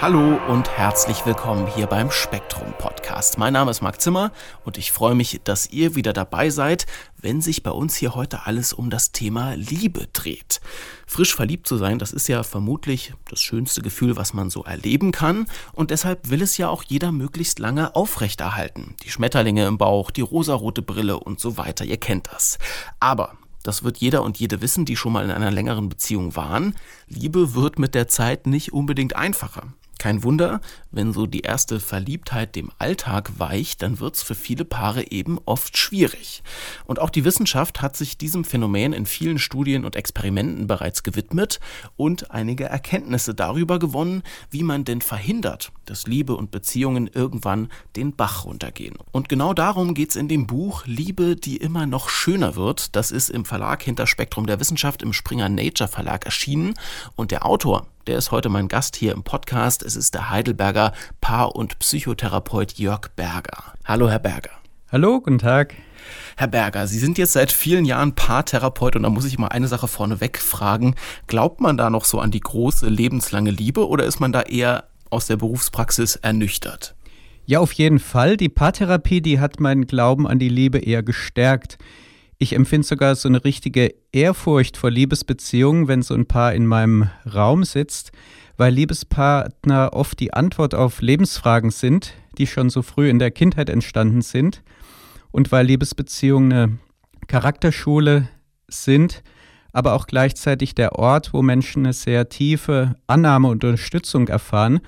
Hallo und herzlich willkommen hier beim Spektrum Podcast. Mein Name ist Marc Zimmer und ich freue mich, dass ihr wieder dabei seid, wenn sich bei uns hier heute alles um das Thema Liebe dreht. Frisch verliebt zu sein, das ist ja vermutlich das schönste Gefühl, was man so erleben kann und deshalb will es ja auch jeder möglichst lange aufrechterhalten. Die Schmetterlinge im Bauch, die rosarote Brille und so weiter, ihr kennt das. Aber das wird jeder und jede wissen, die schon mal in einer längeren Beziehung waren. Liebe wird mit der Zeit nicht unbedingt einfacher. Kein Wunder, wenn so die erste Verliebtheit dem Alltag weicht, dann wird's für viele Paare eben oft schwierig. Und auch die Wissenschaft hat sich diesem Phänomen in vielen Studien und Experimenten bereits gewidmet und einige Erkenntnisse darüber gewonnen, wie man denn verhindert, dass Liebe und Beziehungen irgendwann den Bach runtergehen. Und genau darum geht's in dem Buch Liebe, die immer noch schöner wird. Das ist im Verlag hinter Spektrum der Wissenschaft im Springer Nature Verlag erschienen und der Autor der ist heute mein Gast hier im Podcast. Es ist der Heidelberger Paar- und Psychotherapeut Jörg Berger. Hallo, Herr Berger. Hallo, guten Tag. Herr Berger, Sie sind jetzt seit vielen Jahren Paartherapeut und da muss ich mal eine Sache vorneweg fragen. Glaubt man da noch so an die große lebenslange Liebe oder ist man da eher aus der Berufspraxis ernüchtert? Ja, auf jeden Fall. Die Paartherapie, die hat meinen Glauben an die Liebe eher gestärkt. Ich empfinde sogar so eine richtige Ehrfurcht vor Liebesbeziehungen, wenn so ein Paar in meinem Raum sitzt, weil Liebespartner oft die Antwort auf Lebensfragen sind, die schon so früh in der Kindheit entstanden sind und weil Liebesbeziehungen eine Charakterschule sind, aber auch gleichzeitig der Ort, wo Menschen eine sehr tiefe Annahme und Unterstützung erfahren.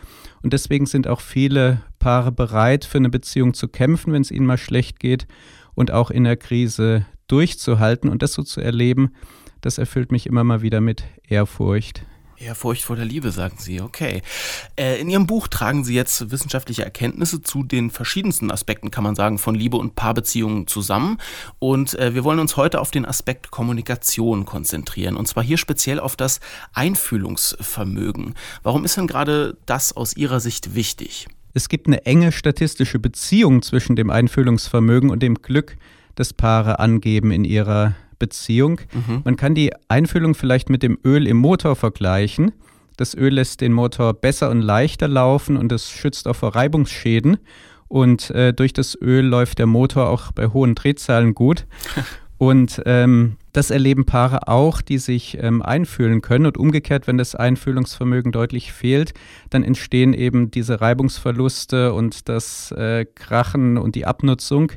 Und deswegen sind auch viele Paare bereit, für eine Beziehung zu kämpfen, wenn es ihnen mal schlecht geht und auch in der Krise durchzuhalten und das so zu erleben, das erfüllt mich immer mal wieder mit Ehrfurcht. Ehrfurcht vor der Liebe, sagen Sie, okay. Äh, in Ihrem Buch tragen Sie jetzt wissenschaftliche Erkenntnisse zu den verschiedensten Aspekten, kann man sagen, von Liebe und Paarbeziehungen zusammen. Und äh, wir wollen uns heute auf den Aspekt Kommunikation konzentrieren. Und zwar hier speziell auf das Einfühlungsvermögen. Warum ist denn gerade das aus Ihrer Sicht wichtig? Es gibt eine enge statistische Beziehung zwischen dem Einfühlungsvermögen und dem Glück, das Paare angeben in ihrer Beziehung. Mhm. Man kann die Einfüllung vielleicht mit dem Öl im Motor vergleichen. Das Öl lässt den Motor besser und leichter laufen und es schützt auch vor Reibungsschäden. Und äh, durch das Öl läuft der Motor auch bei hohen Drehzahlen gut. Und ähm, das erleben Paare auch, die sich ähm, einfühlen können. Und umgekehrt, wenn das Einfühlungsvermögen deutlich fehlt, dann entstehen eben diese Reibungsverluste und das äh, Krachen und die Abnutzung,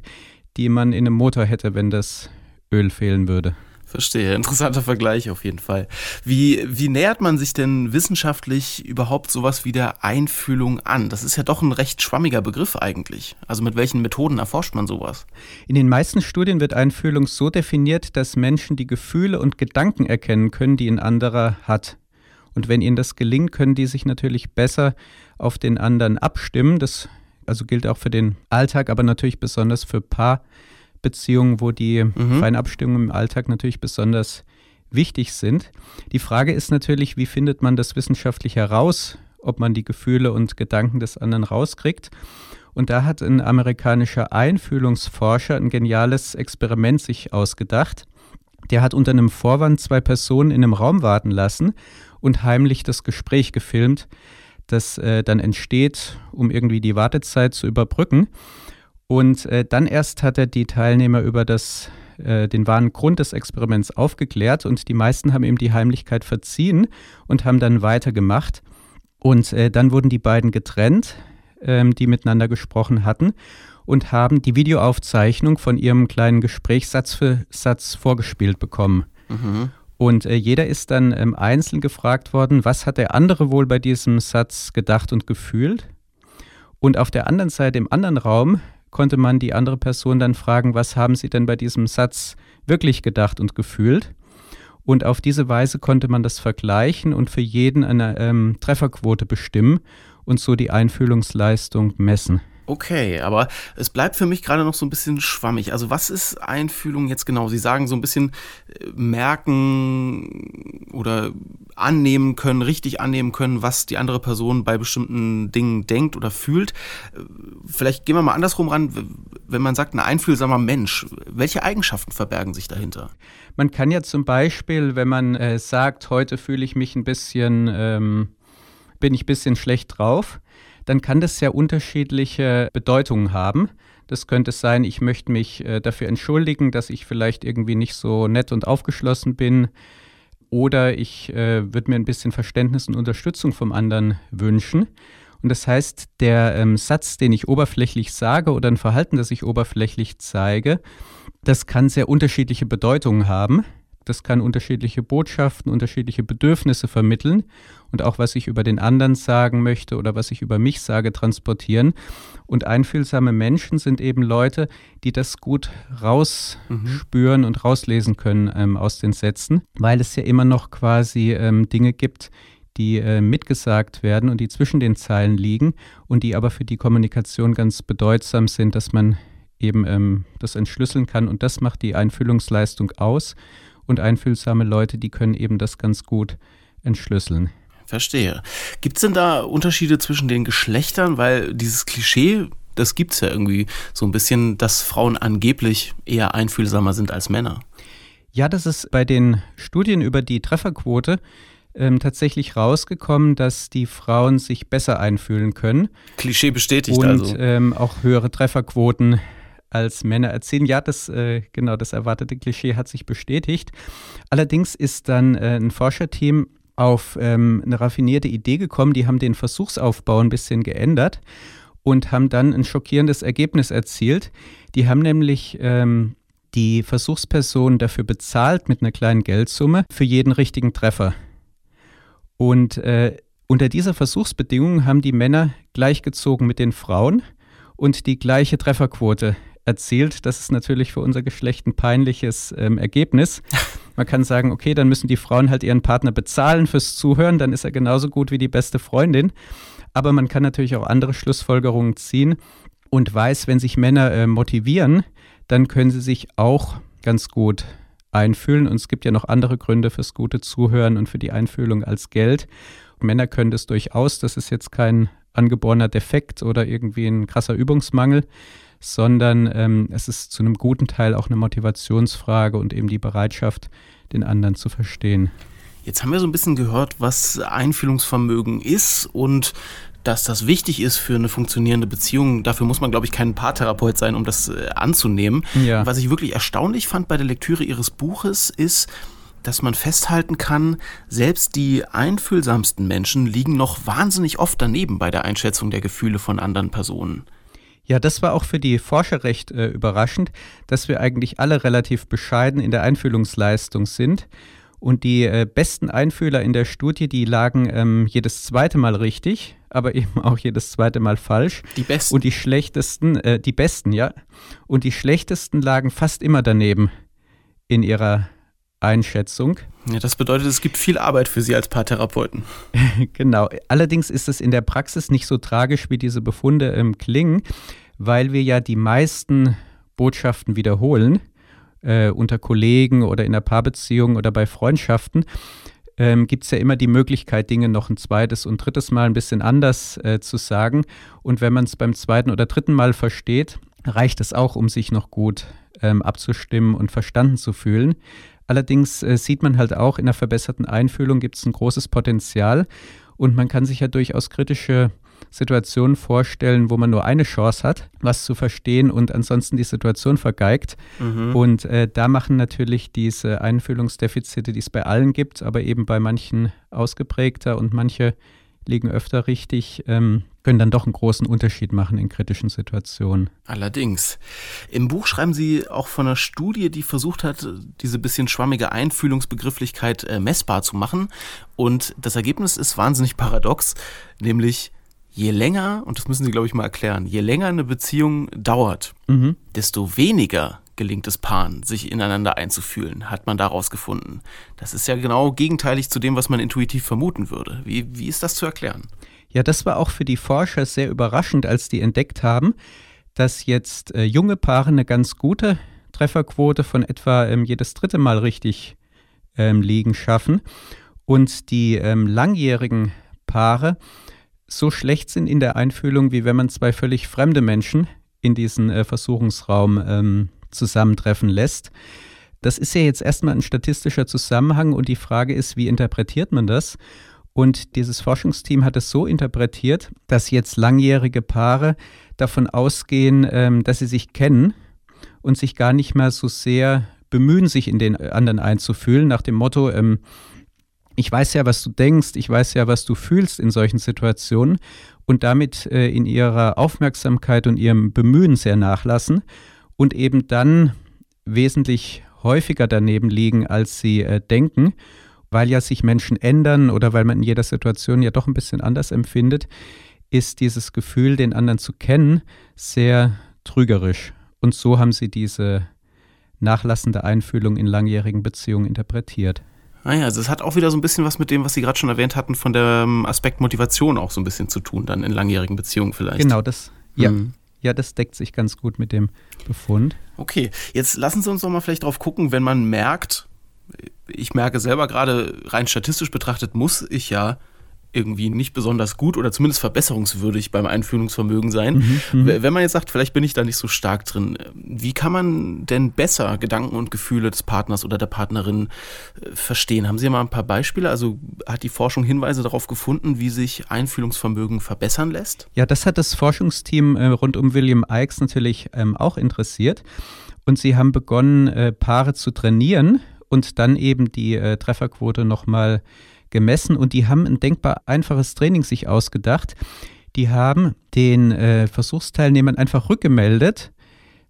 die man in einem Motor hätte, wenn das Öl fehlen würde. Verstehe, interessanter Vergleich auf jeden Fall. Wie, wie nähert man sich denn wissenschaftlich überhaupt sowas wie der Einfühlung an? Das ist ja doch ein recht schwammiger Begriff eigentlich. Also mit welchen Methoden erforscht man sowas? In den meisten Studien wird Einfühlung so definiert, dass Menschen die Gefühle und Gedanken erkennen können, die ein anderer hat. Und wenn ihnen das gelingt, können die sich natürlich besser auf den anderen abstimmen. Das also gilt auch für den Alltag, aber natürlich besonders für Paarbeziehungen, wo die mhm. feinen Abstimmungen im Alltag natürlich besonders wichtig sind. Die Frage ist natürlich, wie findet man das wissenschaftlich heraus, ob man die Gefühle und Gedanken des anderen rauskriegt. Und da hat ein amerikanischer Einfühlungsforscher ein geniales Experiment sich ausgedacht. Der hat unter einem Vorwand zwei Personen in einem Raum warten lassen und heimlich das Gespräch gefilmt das äh, dann entsteht, um irgendwie die Wartezeit zu überbrücken. Und äh, dann erst hat er die Teilnehmer über das, äh, den wahren Grund des Experiments aufgeklärt und die meisten haben ihm die Heimlichkeit verziehen und haben dann weitergemacht. Und äh, dann wurden die beiden getrennt, ähm, die miteinander gesprochen hatten und haben die Videoaufzeichnung von ihrem kleinen Gespräch Satz für Satz vorgespielt bekommen. Mhm. Und äh, jeder ist dann ähm, einzeln gefragt worden, was hat der andere wohl bei diesem Satz gedacht und gefühlt. Und auf der anderen Seite, im anderen Raum, konnte man die andere Person dann fragen, was haben sie denn bei diesem Satz wirklich gedacht und gefühlt. Und auf diese Weise konnte man das vergleichen und für jeden eine ähm, Trefferquote bestimmen und so die Einfühlungsleistung messen. Okay, aber es bleibt für mich gerade noch so ein bisschen schwammig. Also was ist Einfühlung jetzt genau? Sie sagen so ein bisschen äh, merken oder annehmen können, richtig annehmen können, was die andere Person bei bestimmten Dingen denkt oder fühlt. Äh, vielleicht gehen wir mal andersrum ran, wenn man sagt, ein einfühlsamer Mensch, welche Eigenschaften verbergen sich dahinter? Man kann ja zum Beispiel, wenn man äh, sagt, heute fühle ich mich ein bisschen, ähm, bin ich ein bisschen schlecht drauf, dann kann das sehr unterschiedliche Bedeutungen haben. Das könnte sein, ich möchte mich äh, dafür entschuldigen, dass ich vielleicht irgendwie nicht so nett und aufgeschlossen bin. Oder ich äh, würde mir ein bisschen Verständnis und Unterstützung vom anderen wünschen. Und das heißt, der ähm, Satz, den ich oberflächlich sage oder ein Verhalten, das ich oberflächlich zeige, das kann sehr unterschiedliche Bedeutungen haben. Das kann unterschiedliche Botschaften, unterschiedliche Bedürfnisse vermitteln und auch was ich über den anderen sagen möchte oder was ich über mich sage, transportieren. Und einfühlsame Menschen sind eben Leute, die das gut rausspüren mhm. und rauslesen können ähm, aus den Sätzen, weil es ja immer noch quasi ähm, Dinge gibt, die äh, mitgesagt werden und die zwischen den Zeilen liegen und die aber für die Kommunikation ganz bedeutsam sind, dass man eben ähm, das entschlüsseln kann. Und das macht die Einfühlungsleistung aus und einfühlsame Leute, die können eben das ganz gut entschlüsseln. Verstehe. Gibt es denn da Unterschiede zwischen den Geschlechtern? Weil dieses Klischee, das gibt es ja irgendwie so ein bisschen, dass Frauen angeblich eher einfühlsamer sind als Männer. Ja, das ist bei den Studien über die Trefferquote ähm, tatsächlich rausgekommen, dass die Frauen sich besser einfühlen können. Klischee bestätigt und, also. Und ähm, auch höhere Trefferquoten als Männer erzielen. Ja, das, äh, genau, das erwartete Klischee hat sich bestätigt. Allerdings ist dann äh, ein Forscherteam auf ähm, eine raffinierte Idee gekommen. Die haben den Versuchsaufbau ein bisschen geändert und haben dann ein schockierendes Ergebnis erzielt. Die haben nämlich ähm, die Versuchsperson dafür bezahlt mit einer kleinen Geldsumme für jeden richtigen Treffer. Und äh, unter dieser Versuchsbedingung haben die Männer gleichgezogen mit den Frauen und die gleiche Trefferquote erzielt. Das ist natürlich für unser Geschlecht ein peinliches ähm, Ergebnis. Man kann sagen, okay, dann müssen die Frauen halt ihren Partner bezahlen fürs Zuhören, dann ist er genauso gut wie die beste Freundin. Aber man kann natürlich auch andere Schlussfolgerungen ziehen und weiß, wenn sich Männer äh, motivieren, dann können sie sich auch ganz gut einfühlen. Und es gibt ja noch andere Gründe fürs gute Zuhören und für die Einfühlung als Geld. Männer können das durchaus, das ist jetzt kein angeborener Defekt oder irgendwie ein krasser Übungsmangel sondern ähm, es ist zu einem guten Teil auch eine Motivationsfrage und eben die Bereitschaft, den anderen zu verstehen. Jetzt haben wir so ein bisschen gehört, was Einfühlungsvermögen ist und dass das wichtig ist für eine funktionierende Beziehung. Dafür muss man, glaube ich, kein Paartherapeut sein, um das äh, anzunehmen. Ja. Was ich wirklich erstaunlich fand bei der Lektüre Ihres Buches ist, dass man festhalten kann, selbst die einfühlsamsten Menschen liegen noch wahnsinnig oft daneben bei der Einschätzung der Gefühle von anderen Personen. Ja, das war auch für die Forscher recht äh, überraschend, dass wir eigentlich alle relativ bescheiden in der Einfühlungsleistung sind. Und die äh, besten Einfühler in der Studie, die lagen ähm, jedes zweite Mal richtig, aber eben auch jedes zweite Mal falsch. Die besten. Und die schlechtesten, äh, die besten, ja. Und die schlechtesten lagen fast immer daneben in ihrer Einschätzung. Ja, das bedeutet, es gibt viel Arbeit für Sie als Paartherapeuten. genau. Allerdings ist es in der Praxis nicht so tragisch, wie diese Befunde ähm, klingen, weil wir ja die meisten Botschaften wiederholen, äh, unter Kollegen oder in der Paarbeziehung oder bei Freundschaften. Ähm, gibt es ja immer die Möglichkeit, Dinge noch ein zweites und drittes Mal ein bisschen anders äh, zu sagen. Und wenn man es beim zweiten oder dritten Mal versteht, reicht es auch, um sich noch gut ähm, abzustimmen und verstanden zu fühlen. Allerdings äh, sieht man halt auch, in der verbesserten Einfühlung gibt es ein großes Potenzial und man kann sich ja durchaus kritische Situationen vorstellen, wo man nur eine Chance hat, was zu verstehen und ansonsten die Situation vergeigt. Mhm. Und äh, da machen natürlich diese Einfühlungsdefizite, die es bei allen gibt, aber eben bei manchen ausgeprägter und manche liegen öfter richtig, ähm, können dann doch einen großen Unterschied machen in kritischen Situationen. Allerdings. Im Buch schreiben Sie auch von einer Studie, die versucht hat, diese bisschen schwammige Einfühlungsbegrifflichkeit äh, messbar zu machen. Und das Ergebnis ist wahnsinnig paradox, nämlich je länger, und das müssen Sie, glaube ich, mal erklären, je länger eine Beziehung dauert, mhm. desto weniger gelingt es Paaren, sich ineinander einzufühlen, hat man daraus gefunden. Das ist ja genau gegenteilig zu dem, was man intuitiv vermuten würde. Wie, wie ist das zu erklären? Ja, das war auch für die Forscher sehr überraschend, als die entdeckt haben, dass jetzt äh, junge Paare eine ganz gute Trefferquote von etwa ähm, jedes dritte Mal richtig ähm, liegen schaffen und die ähm, langjährigen Paare so schlecht sind in der Einfühlung, wie wenn man zwei völlig fremde Menschen in diesen äh, Versuchungsraum ähm, zusammentreffen lässt. Das ist ja jetzt erstmal ein statistischer Zusammenhang und die Frage ist, wie interpretiert man das? Und dieses Forschungsteam hat es so interpretiert, dass jetzt langjährige Paare davon ausgehen, ähm, dass sie sich kennen und sich gar nicht mehr so sehr bemühen, sich in den anderen einzufühlen, nach dem Motto, ähm, ich weiß ja, was du denkst, ich weiß ja, was du fühlst in solchen Situationen und damit äh, in ihrer Aufmerksamkeit und ihrem Bemühen sehr nachlassen und eben dann wesentlich häufiger daneben liegen, als sie äh, denken, weil ja sich Menschen ändern oder weil man in jeder Situation ja doch ein bisschen anders empfindet, ist dieses Gefühl, den anderen zu kennen, sehr trügerisch. Und so haben sie diese nachlassende Einfühlung in langjährigen Beziehungen interpretiert. Ah ja, also es hat auch wieder so ein bisschen was mit dem, was Sie gerade schon erwähnt hatten, von dem Aspekt Motivation auch so ein bisschen zu tun, dann in langjährigen Beziehungen vielleicht. Genau, das, ja. Mhm. Ja, das deckt sich ganz gut mit dem Befund. Okay, jetzt lassen Sie uns doch mal vielleicht drauf gucken, wenn man merkt, ich merke selber gerade, rein statistisch betrachtet muss ich ja irgendwie nicht besonders gut oder zumindest verbesserungswürdig beim Einfühlungsvermögen sein. Mhm, mhm, Wenn man jetzt sagt, vielleicht bin ich da nicht so stark drin, wie kann man denn besser Gedanken und Gefühle des Partners oder der Partnerin äh, verstehen? Haben Sie mal ein paar Beispiele? Also hat die Forschung Hinweise darauf gefunden, wie sich Einfühlungsvermögen verbessern lässt? Ja, das hat das Forschungsteam äh, rund um William Ikes natürlich ähm, auch interessiert. Und sie haben begonnen, äh, Paare zu trainieren und dann eben die äh, Trefferquote nochmal gemessen und die haben ein denkbar einfaches Training sich ausgedacht. Die haben den äh, Versuchsteilnehmern einfach rückgemeldet,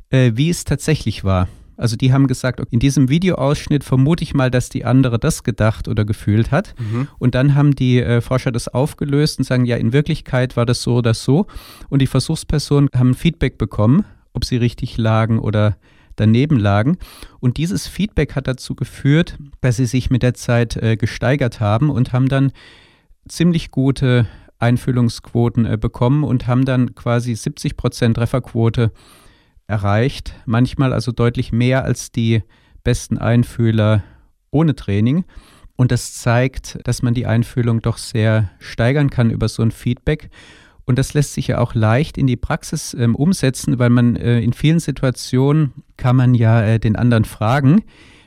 äh, wie es tatsächlich war. Also die haben gesagt, in diesem Videoausschnitt vermute ich mal, dass die andere das gedacht oder gefühlt hat. Mhm. Und dann haben die äh, Forscher das aufgelöst und sagen, ja, in Wirklichkeit war das so oder so. Und die Versuchspersonen haben Feedback bekommen, ob sie richtig lagen oder daneben lagen. Und dieses Feedback hat dazu geführt, dass sie sich mit der Zeit äh, gesteigert haben und haben dann ziemlich gute Einfüllungsquoten äh, bekommen und haben dann quasi 70 Prozent Trefferquote erreicht. Manchmal also deutlich mehr als die besten Einfühler ohne Training. Und das zeigt, dass man die Einfühlung doch sehr steigern kann über so ein Feedback. Und das lässt sich ja auch leicht in die Praxis ähm, umsetzen, weil man äh, in vielen Situationen kann man ja äh, den anderen fragen.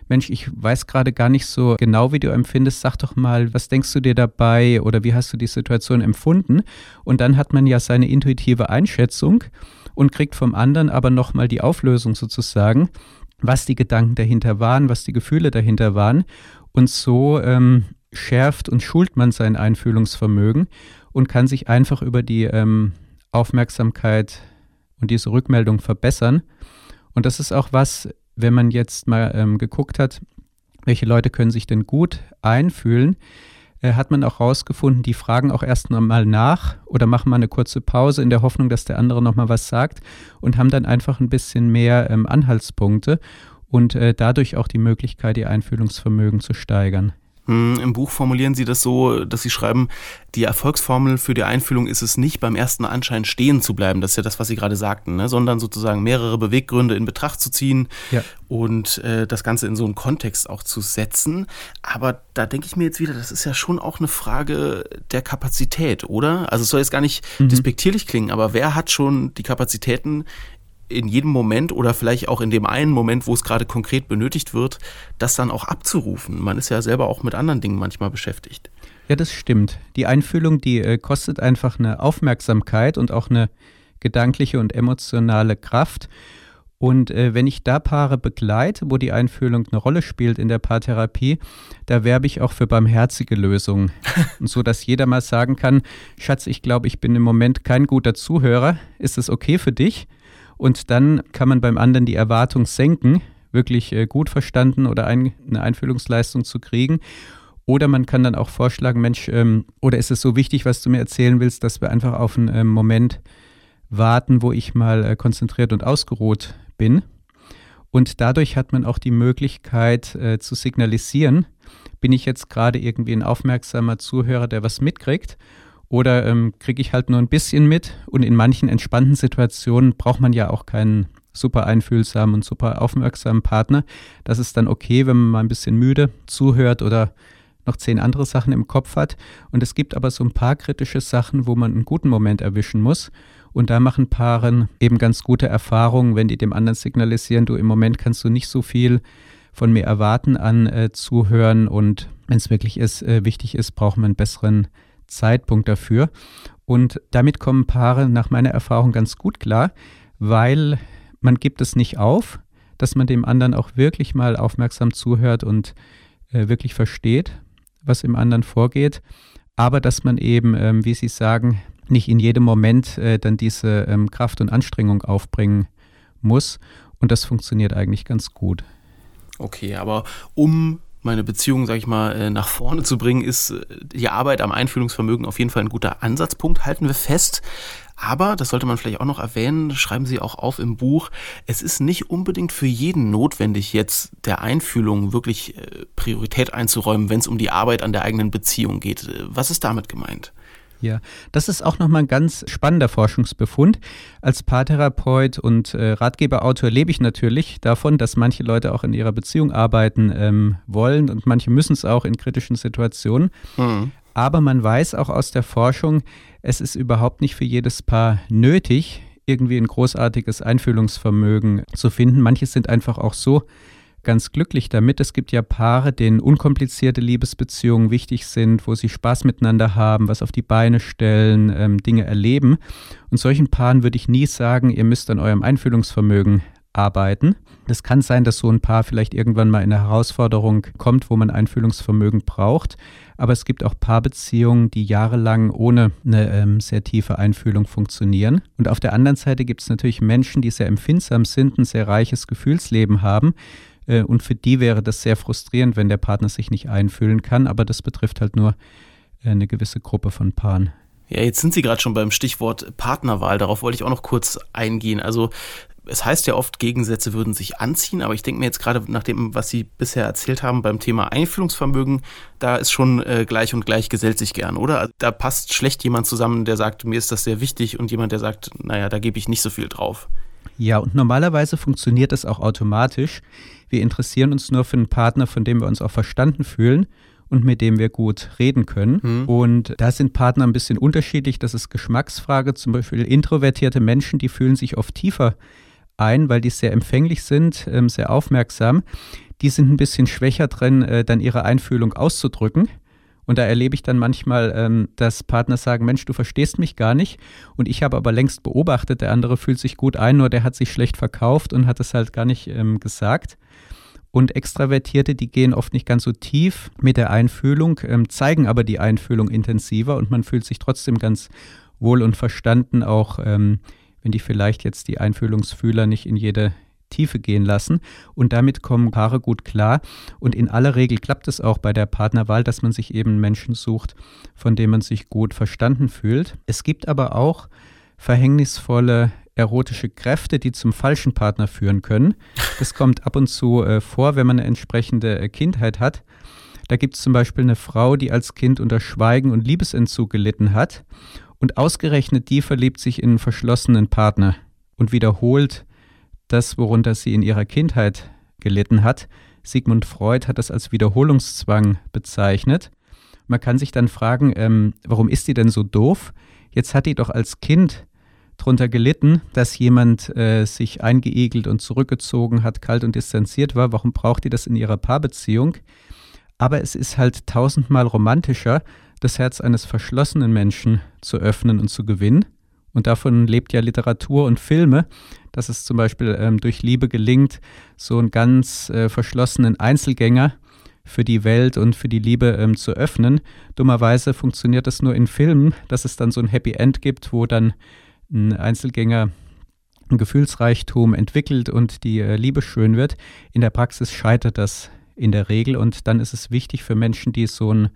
Mensch, ich weiß gerade gar nicht so genau, wie du empfindest. Sag doch mal, was denkst du dir dabei oder wie hast du die Situation empfunden? Und dann hat man ja seine intuitive Einschätzung und kriegt vom anderen aber nochmal die Auflösung sozusagen, was die Gedanken dahinter waren, was die Gefühle dahinter waren. Und so ähm, schärft und schult man sein Einfühlungsvermögen und kann sich einfach über die ähm, Aufmerksamkeit und diese Rückmeldung verbessern. Und das ist auch was, wenn man jetzt mal ähm, geguckt hat, welche Leute können sich denn gut einfühlen, äh, hat man auch herausgefunden, die fragen auch erst mal nach oder machen mal eine kurze Pause in der Hoffnung, dass der andere nochmal was sagt und haben dann einfach ein bisschen mehr ähm, Anhaltspunkte und äh, dadurch auch die Möglichkeit, ihr Einfühlungsvermögen zu steigern. Hm, Im Buch formulieren Sie das so, dass Sie schreiben, die Erfolgsformel für die Einfühlung ist es nicht, beim ersten Anschein stehen zu bleiben. Das ist ja das, was Sie gerade sagten, ne? sondern sozusagen mehrere Beweggründe in Betracht zu ziehen ja. und äh, das Ganze in so einen Kontext auch zu setzen. Aber da denke ich mir jetzt wieder, das ist ja schon auch eine Frage der Kapazität, oder? Also es soll jetzt gar nicht mhm. despektierlich klingen, aber wer hat schon die Kapazitäten, in jedem Moment oder vielleicht auch in dem einen Moment, wo es gerade konkret benötigt wird, das dann auch abzurufen. Man ist ja selber auch mit anderen Dingen manchmal beschäftigt. Ja, das stimmt. Die Einfühlung, die äh, kostet einfach eine Aufmerksamkeit und auch eine gedankliche und emotionale Kraft. Und äh, wenn ich da Paare begleite, wo die Einfühlung eine Rolle spielt in der Paartherapie, da werbe ich auch für barmherzige Lösungen. so dass jeder mal sagen kann, Schatz, ich glaube, ich bin im Moment kein guter Zuhörer. Ist es okay für dich? Und dann kann man beim anderen die Erwartung senken, wirklich äh, gut verstanden oder ein, eine Einfühlungsleistung zu kriegen. Oder man kann dann auch vorschlagen, Mensch, ähm, oder ist es so wichtig, was du mir erzählen willst, dass wir einfach auf einen ähm, Moment warten, wo ich mal äh, konzentriert und ausgeruht bin. Und dadurch hat man auch die Möglichkeit äh, zu signalisieren, bin ich jetzt gerade irgendwie ein aufmerksamer Zuhörer, der was mitkriegt, Oder ähm, kriege ich halt nur ein bisschen mit und in manchen entspannten Situationen braucht man ja auch keinen super einfühlsamen und super aufmerksamen Partner. Das ist dann okay, wenn man mal ein bisschen müde zuhört oder noch zehn andere Sachen im Kopf hat. Und es gibt aber so ein paar kritische Sachen, wo man einen guten Moment erwischen muss. Und da machen Paaren eben ganz gute Erfahrungen, wenn die dem anderen signalisieren, du im Moment kannst du nicht so viel von mir erwarten an äh, Zuhören und wenn es wirklich ist, äh, wichtig ist, brauchen wir einen besseren Zeitpunkt dafür. Und damit kommen Paare nach meiner Erfahrung ganz gut klar, weil man gibt es nicht auf, dass man dem anderen auch wirklich mal aufmerksam zuhört und äh, wirklich versteht, was im anderen vorgeht, aber dass man eben, ähm, wie Sie sagen, nicht in jedem Moment äh, dann diese ähm, Kraft und Anstrengung aufbringen muss. Und das funktioniert eigentlich ganz gut. Okay, aber um meine Beziehung, sag ich mal, äh, nach vorne zu bringen, ist äh, die Arbeit am Einfühlungsvermögen auf jeden Fall ein guter Ansatzpunkt, halten wir fest. Aber, das sollte man vielleicht auch noch erwähnen, schreiben Sie auch auf im Buch, es ist nicht unbedingt für jeden notwendig, jetzt der Einfühlung wirklich äh, Priorität einzuräumen, wenn es um die Arbeit an der eigenen Beziehung geht. Was ist damit gemeint? Ja, das ist auch nochmal ein ganz spannender Forschungsbefund. Als Paartherapeut und äh, Ratgeberautor lebe ich natürlich davon, dass manche Leute auch in ihrer Beziehung arbeiten ähm, wollen und manche müssen es auch in kritischen Situationen. Mhm. Aber man weiß auch aus der Forschung, es ist überhaupt nicht für jedes Paar nötig, irgendwie ein großartiges Einfühlungsvermögen zu finden. Manche sind einfach auch so ganz glücklich damit. Es gibt ja Paare, denen unkomplizierte Liebesbeziehungen wichtig sind, wo sie Spaß miteinander haben, was auf die Beine stellen, ähm, Dinge erleben. Und solchen Paaren würde ich nie sagen, ihr müsst an eurem Einfühlungsvermögen arbeiten. Es kann sein, dass so ein Paar vielleicht irgendwann mal in eine Herausforderung kommt, wo man Einfühlungsvermögen braucht. Aber es gibt auch Paarbeziehungen, die jahrelang ohne eine ähm, sehr tiefe Einfühlung funktionieren. Und auf der anderen Seite gibt es natürlich Menschen, die sehr empfindsam sind, ein sehr reiches Gefühlsleben haben. Äh, und für die wäre das sehr frustrierend, wenn der Partner sich nicht einfühlen kann. Aber das betrifft halt nur äh, eine gewisse Gruppe von Paaren. Ja, jetzt sind Sie gerade schon beim Stichwort Partnerwahl. Darauf wollte ich auch noch kurz eingehen. Also es heißt ja oft, Gegensätze würden sich anziehen, aber ich denke mir jetzt gerade nach dem, was Sie bisher erzählt haben beim Thema Einfühlungsvermögen, da ist schon äh, gleich und gleich gesellt sich gern, oder? Also, da passt schlecht jemand zusammen, der sagt, mir ist das sehr wichtig und jemand, der sagt, naja, da gebe ich nicht so viel drauf. Ja, und normalerweise funktioniert das auch automatisch. Wir interessieren uns nur für einen Partner, von dem wir uns auch verstanden fühlen und mit dem wir gut reden können. Mhm. Und da sind Partner ein bisschen unterschiedlich. Das ist Geschmacksfrage. Zum Beispiel introvertierte Menschen, die fühlen sich oft tiefer ein, weil die sehr empfänglich sind, ähm, sehr aufmerksam. Die sind ein bisschen schwächer drin, äh, dann ihre Einfühlung auszudrücken. Und da erlebe ich dann manchmal, ähm, dass Partner sagen, Mensch, du verstehst mich gar nicht. Und ich habe aber längst beobachtet, der andere fühlt sich gut ein, nur der hat sich schlecht verkauft und hat es halt gar nicht ähm, gesagt. Und Extravertierte, die gehen oft nicht ganz so tief mit der Einfühlung, ähm, zeigen aber die Einfühlung intensiver und man fühlt sich trotzdem ganz wohl und verstanden, auch ähm, wenn die vielleicht jetzt die Einfühlungsfühler nicht in jede Tiefe gehen lassen. Und damit kommen Paare gut klar. Und in aller Regel klappt es auch bei der Partnerwahl, dass man sich eben Menschen sucht, von dem man sich gut verstanden fühlt. Es gibt aber auch verhängnisvolle erotische Kräfte, die zum falschen Partner führen können. Das kommt ab und zu äh, vor, wenn man eine entsprechende äh, Kindheit hat. Da gibt es zum Beispiel eine Frau, die als Kind unter Schweigen und Liebesentzug gelitten hat und ausgerechnet die verliebt sich in einen verschlossenen Partner und wiederholt das, worunter sie in ihrer Kindheit gelitten hat. Sigmund Freud hat das als Wiederholungszwang bezeichnet. Man kann sich dann fragen, ähm, warum ist die denn so doof? Jetzt hat die doch als Kind darunter gelitten, dass jemand äh, sich eingeegelt und zurückgezogen hat, kalt und distanziert war. Warum braucht die das in ihrer Paarbeziehung? Aber es ist halt tausendmal romantischer, das Herz eines verschlossenen Menschen zu öffnen und zu gewinnen. Und davon lebt ja Literatur und Filme, dass es zum Beispiel ähm, durch Liebe gelingt, so einen ganz äh, verschlossenen Einzelgänger für die Welt und für die Liebe ähm, zu öffnen. Dummerweise funktioniert das nur in Filmen, dass es dann so ein Happy End gibt, wo dann ein Einzelgänger ein Gefühlsreichtum entwickelt und die äh, Liebe schön wird. In der Praxis scheitert das in der Regel und dann ist es wichtig für Menschen, die so ein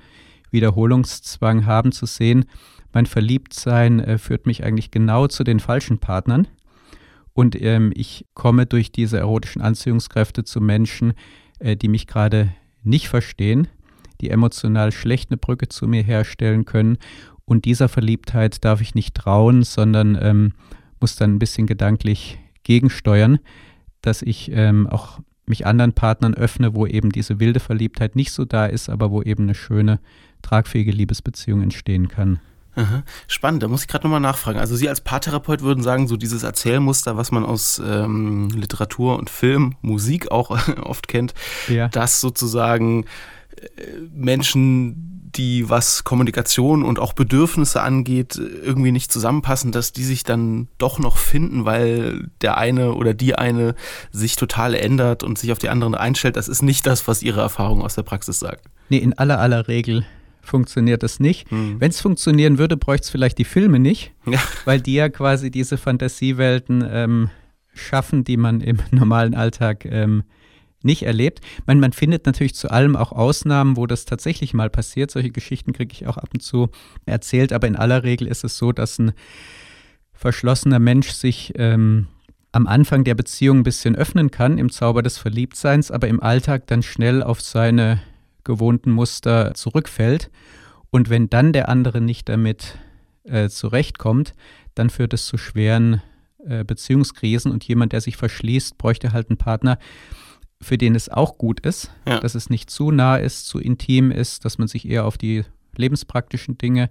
Wiederholungszwang haben, zu sehen, mein Verliebtsein äh, führt mich eigentlich genau zu den falschen Partnern. Und ähm, ich komme durch diese erotischen Anziehungskräfte zu Menschen, äh, die mich gerade nicht verstehen, die emotional schlecht eine Brücke zu mir herstellen können. Und dieser Verliebtheit darf ich nicht trauen, sondern ähm, muss dann ein bisschen gedanklich gegensteuern, dass ich ähm, auch mich anderen Partnern öffne, wo eben diese wilde Verliebtheit nicht so da ist, aber wo eben eine schöne, tragfähige Liebesbeziehung entstehen kann. Aha. Spannend, da muss ich gerade nochmal nachfragen. Also Sie als Paartherapeut würden sagen, so dieses Erzählmuster, was man aus ähm, Literatur und Film, Musik auch oft kennt, ja. dass sozusagen Menschen die, was Kommunikation und auch Bedürfnisse angeht, irgendwie nicht zusammenpassen, dass die sich dann doch noch finden, weil der eine oder die eine sich total ändert und sich auf die anderen einstellt. Das ist nicht das, was Ihre Erfahrung aus der Praxis sagt. Nee, in aller aller Regel funktioniert das nicht. Hm. Wenn es funktionieren würde, bräuchte es vielleicht die Filme nicht, ja. weil die ja quasi diese Fantasiewelten ähm, schaffen, die man im normalen Alltag ähm, nicht erlebt. Man, man findet natürlich zu allem auch Ausnahmen, wo das tatsächlich mal passiert. Solche Geschichten kriege ich auch ab und zu erzählt, aber in aller Regel ist es so, dass ein verschlossener Mensch sich ähm, am Anfang der Beziehung ein bisschen öffnen kann im Zauber des Verliebtseins, aber im Alltag dann schnell auf seine gewohnten Muster zurückfällt. Und wenn dann der andere nicht damit äh, zurechtkommt, dann führt es zu schweren äh, Beziehungskrisen und jemand, der sich verschließt, bräuchte halt einen Partner, für den es auch gut ist, ja. dass es nicht zu nah ist, zu intim ist, dass man sich eher auf die lebenspraktischen Dinge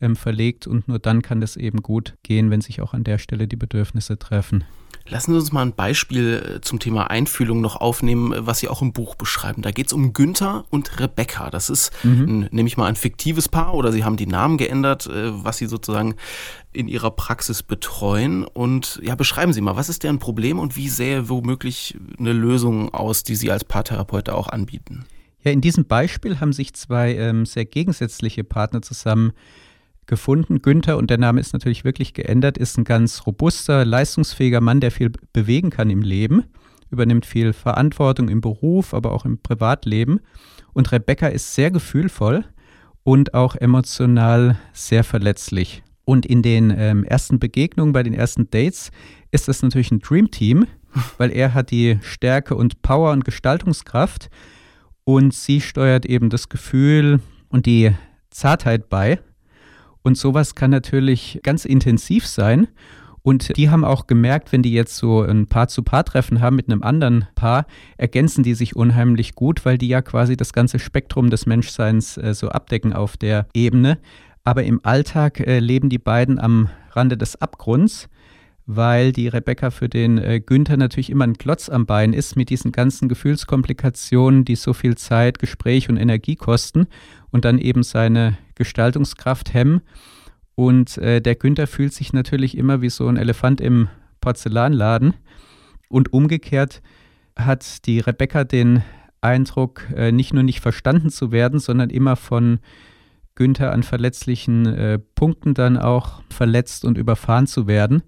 ähm, verlegt und nur dann kann das eben gut gehen, wenn sich auch an der Stelle die Bedürfnisse treffen. Lassen Sie uns mal ein Beispiel äh, zum Thema Einfühlung noch aufnehmen, was Sie auch im Buch beschreiben. Da geht es um Günther und Rebecca. Das ist, mhm. nehme ich mal, ein fiktives Paar oder Sie haben die Namen geändert, äh, was Sie sozusagen in Ihrer Praxis betreuen. Und ja, beschreiben Sie mal, was ist deren Problem und wie sähe womöglich eine Lösung aus, die Sie als Paartherapeut auch anbieten? Ja, in diesem Beispiel haben sich zwei ähm, sehr gegensätzliche Partner zusammen gefunden. Günther, und der Name ist natürlich wirklich geändert, ist ein ganz robuster, leistungsfähiger Mann, der viel bewegen kann im Leben, übernimmt viel Verantwortung im Beruf, aber auch im Privatleben. Und Rebecca ist sehr gefühlvoll und auch emotional sehr verletzlich. Und in den ähm, ersten Begegnungen, bei den ersten Dates, ist das natürlich ein Dreamteam, weil er hat die Stärke und Power und Gestaltungskraft und sie steuert eben das Gefühl und die Zartheit bei. Und sowas kann natürlich ganz intensiv sein. Und die haben auch gemerkt, wenn die jetzt so ein Paar-zu-Paar-Treffen haben mit einem anderen Paar, ergänzen die sich unheimlich gut, weil die ja quasi das ganze Spektrum des Menschseins äh, so abdecken auf der Ebene. Aber im Alltag äh, leben die beiden am Rande des Abgrunds, weil die Rebecca für den äh, Günther natürlich immer ein Klotz am Bein ist mit diesen ganzen Gefühlskomplikationen, die so viel Zeit, Gespräch und Energie kosten und dann eben seine Gestaltungskraft hemmen. Und äh, der Günther fühlt sich natürlich immer wie so ein Elefant im Porzellanladen. Und umgekehrt hat die Rebecca den Eindruck, äh, nicht nur nicht verstanden zu werden, sondern immer von Günther an verletzlichen äh, Punkten dann auch verletzt und überfahren zu werden.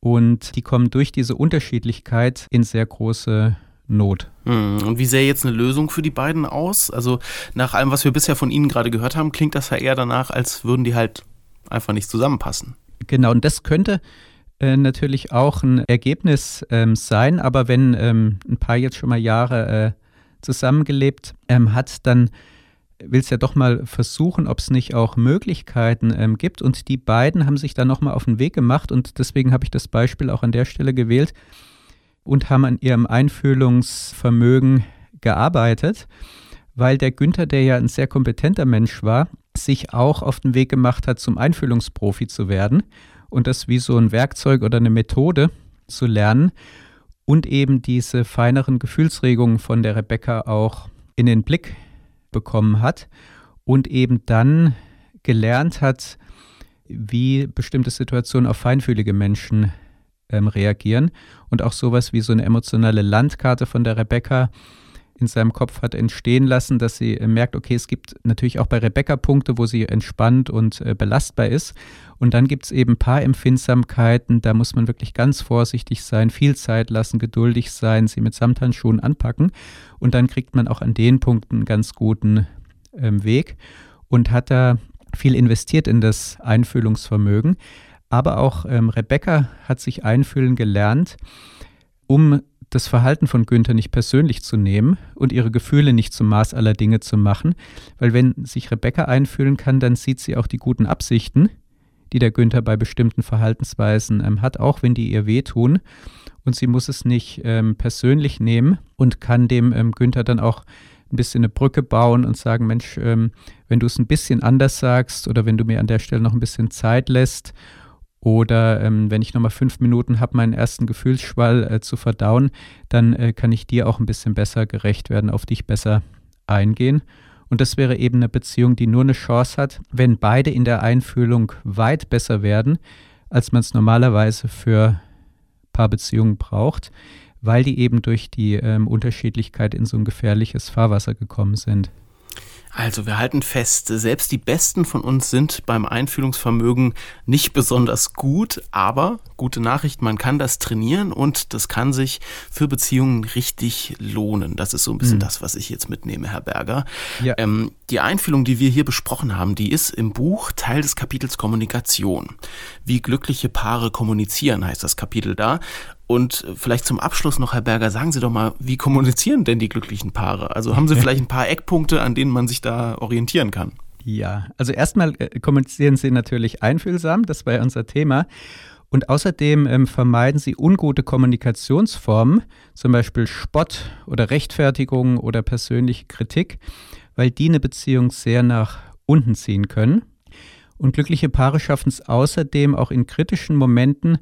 Und die kommen durch diese Unterschiedlichkeit in sehr große Not. Hm, und wie sähe jetzt eine Lösung für die beiden aus? Also nach allem, was wir bisher von Ihnen gerade gehört haben, klingt das ja eher danach, als würden die halt einfach nicht zusammenpassen. Genau, und das könnte äh, natürlich auch ein Ergebnis ähm, sein, aber wenn ähm, ein Paar jetzt schon mal Jahre äh, zusammengelebt ähm, hat, dann will es ja doch mal versuchen, ob es nicht auch Möglichkeiten ähm, gibt. Und die beiden haben sich da nochmal auf den Weg gemacht und deswegen habe ich das Beispiel auch an der Stelle gewählt und haben an ihrem Einfühlungsvermögen gearbeitet, weil der Günther, der ja ein sehr kompetenter Mensch war, sich auch auf den Weg gemacht hat, zum Einfühlungsprofi zu werden und das wie so ein Werkzeug oder eine Methode zu lernen und eben diese feineren Gefühlsregungen von der Rebecca auch in den Blick bekommen hat und eben dann gelernt hat, wie bestimmte Situationen auf feinfühlige Menschen ähm, reagieren und auch sowas wie so eine emotionale Landkarte von der Rebecca in seinem Kopf hat entstehen lassen, dass sie äh, merkt, okay, es gibt natürlich auch bei Rebecca Punkte, wo sie entspannt und äh, belastbar ist. Und dann gibt es eben ein paar Empfindsamkeiten, da muss man wirklich ganz vorsichtig sein, viel Zeit lassen, geduldig sein, sie mit Samthandschuhen anpacken. Und dann kriegt man auch an den Punkten einen ganz guten ähm, Weg und hat da viel investiert in das Einfühlungsvermögen. Aber auch ähm, Rebecca hat sich einfühlen gelernt, um das Verhalten von Günther nicht persönlich zu nehmen und ihre Gefühle nicht zum Maß aller Dinge zu machen, weil wenn sich Rebecca einfühlen kann, dann sieht sie auch die guten Absichten, die der Günther bei bestimmten Verhaltensweisen ähm, hat, auch wenn die ihr wehtun. Und sie muss es nicht ähm, persönlich nehmen und kann dem ähm, Günther dann auch ein bisschen eine Brücke bauen und sagen, Mensch, ähm, wenn du es ein bisschen anders sagst oder wenn du mir an der Stelle noch ein bisschen Zeit lässt oder ähm, wenn ich nochmal fünf Minuten habe, meinen ersten Gefühlsschwall äh, zu verdauen, dann äh, kann ich dir auch ein bisschen besser gerecht werden, auf dich besser eingehen. Und das wäre eben eine Beziehung, die nur eine Chance hat, wenn beide in der Einfühlung weit besser werden, als man es normalerweise für Paarbeziehungen braucht, weil die eben durch die ähm, Unterschiedlichkeit in so ein gefährliches Fahrwasser gekommen sind. Also wir halten fest, selbst die Besten von uns sind beim Einfühlungsvermögen nicht besonders gut, aber gute Nachricht, man kann das trainieren und das kann sich für Beziehungen richtig lohnen. Das ist so ein bisschen mhm. das, was ich jetzt mitnehme, Herr Berger. Ja. Ähm, die Einfühlung, die wir hier besprochen haben, die ist im Buch Teil des Kapitels Kommunikation. Wie glückliche Paare kommunizieren, heißt das Kapitel da. Und vielleicht zum Abschluss noch, Herr Berger, sagen Sie doch mal, wie kommunizieren denn die glücklichen Paare? Also haben Sie vielleicht ein paar Eckpunkte, an denen man sich da orientieren kann? Ja, also erstmal äh, kommunizieren Sie natürlich einfühlsam, das war ja unser Thema. Und außerdem ähm, vermeiden Sie ungute Kommunikationsformen, zum Beispiel Spott oder Rechtfertigung oder persönliche Kritik, weil die eine Beziehung sehr nach unten ziehen können. Und glückliche Paare schaffen es außerdem auch in kritischen Momenten,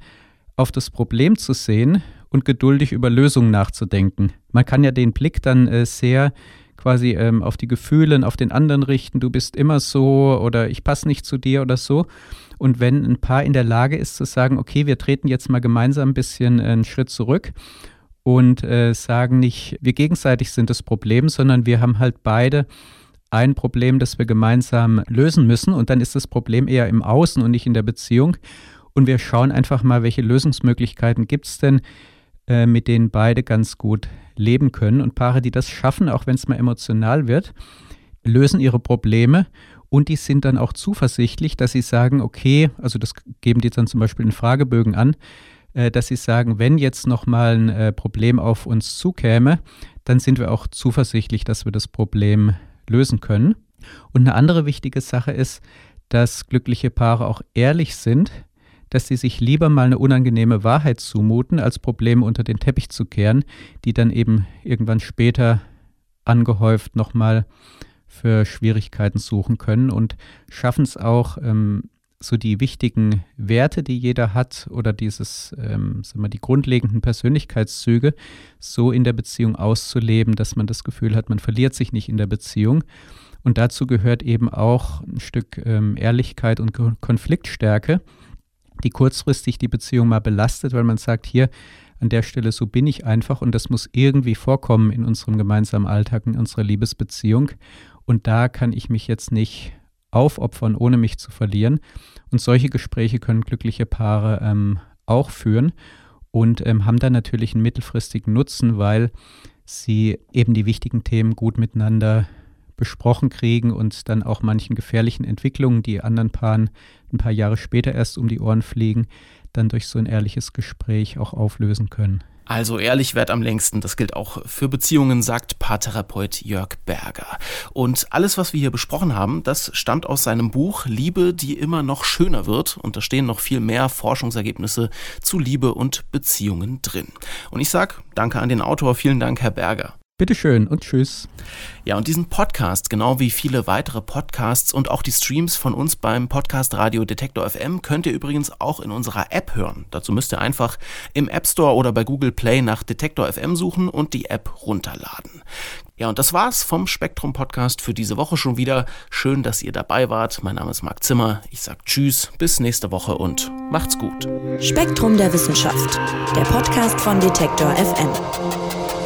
auf das Problem zu sehen und geduldig über Lösungen nachzudenken. Man kann ja den Blick dann äh, sehr quasi ähm, auf die Gefühle, auf den anderen richten, du bist immer so oder ich passe nicht zu dir oder so. Und wenn ein Paar in der Lage ist zu sagen, okay, wir treten jetzt mal gemeinsam ein bisschen äh, einen Schritt zurück und äh, sagen nicht, wir gegenseitig sind das Problem, sondern wir haben halt beide ein Problem, das wir gemeinsam lösen müssen und dann ist das Problem eher im Außen und nicht in der Beziehung und wir schauen einfach mal, welche Lösungsmöglichkeiten gibt es denn, äh, mit denen beide ganz gut leben können. Und Paare, die das schaffen, auch wenn es mal emotional wird, lösen ihre Probleme und die sind dann auch zuversichtlich, dass sie sagen, okay, also das geben die dann zum Beispiel in Fragebögen an, äh, dass sie sagen, wenn jetzt nochmal ein äh, Problem auf uns zukäme, dann sind wir auch zuversichtlich, dass wir das Problem lösen können. Und eine andere wichtige Sache ist, dass glückliche Paare auch ehrlich sind dass sie sich lieber mal eine unangenehme Wahrheit zumuten, als Probleme unter den Teppich zu kehren, die dann eben irgendwann später angehäuft nochmal für Schwierigkeiten suchen können und schaffen es auch, ähm, so die wichtigen Werte, die jeder hat oder dieses, ähm, sagen wir, die grundlegenden Persönlichkeitszüge so in der Beziehung auszuleben, dass man das Gefühl hat, man verliert sich nicht in der Beziehung. Und dazu gehört eben auch ein Stück ähm, Ehrlichkeit und Konfliktstärke die kurzfristig die Beziehung mal belastet, weil man sagt, hier an der Stelle, so bin ich einfach und das muss irgendwie vorkommen in unserem gemeinsamen Alltag, in unserer Liebesbeziehung. Und da kann ich mich jetzt nicht aufopfern, ohne mich zu verlieren. Und solche Gespräche können glückliche Paare ähm, auch führen und ähm, haben dann natürlich einen mittelfristigen Nutzen, weil sie eben die wichtigen Themen gut miteinander besprochen kriegen und dann auch manchen gefährlichen Entwicklungen, die anderen Paaren ein paar Jahre später erst um die Ohren fliegen, dann durch so ein ehrliches Gespräch auch auflösen können. Also ehrlich wert am längsten, das gilt auch für Beziehungen, sagt Paartherapeut Jörg Berger. Und alles, was wir hier besprochen haben, das stammt aus seinem Buch Liebe, die immer noch schöner wird. Und da stehen noch viel mehr Forschungsergebnisse zu Liebe und Beziehungen drin. Und ich sag danke an den Autor, vielen Dank, Herr Berger. Bitteschön und tschüss. Ja, und diesen Podcast, genau wie viele weitere Podcasts und auch die Streams von uns beim Podcast Radio Detektor FM, könnt ihr übrigens auch in unserer App hören. Dazu müsst ihr einfach im App Store oder bei Google Play nach Detektor FM suchen und die App runterladen. Ja, und das war's vom Spektrum Podcast für diese Woche schon wieder. Schön, dass ihr dabei wart. Mein Name ist Marc Zimmer. Ich sag Tschüss, bis nächste Woche und macht's gut. Spektrum der Wissenschaft, der Podcast von Detektor FM.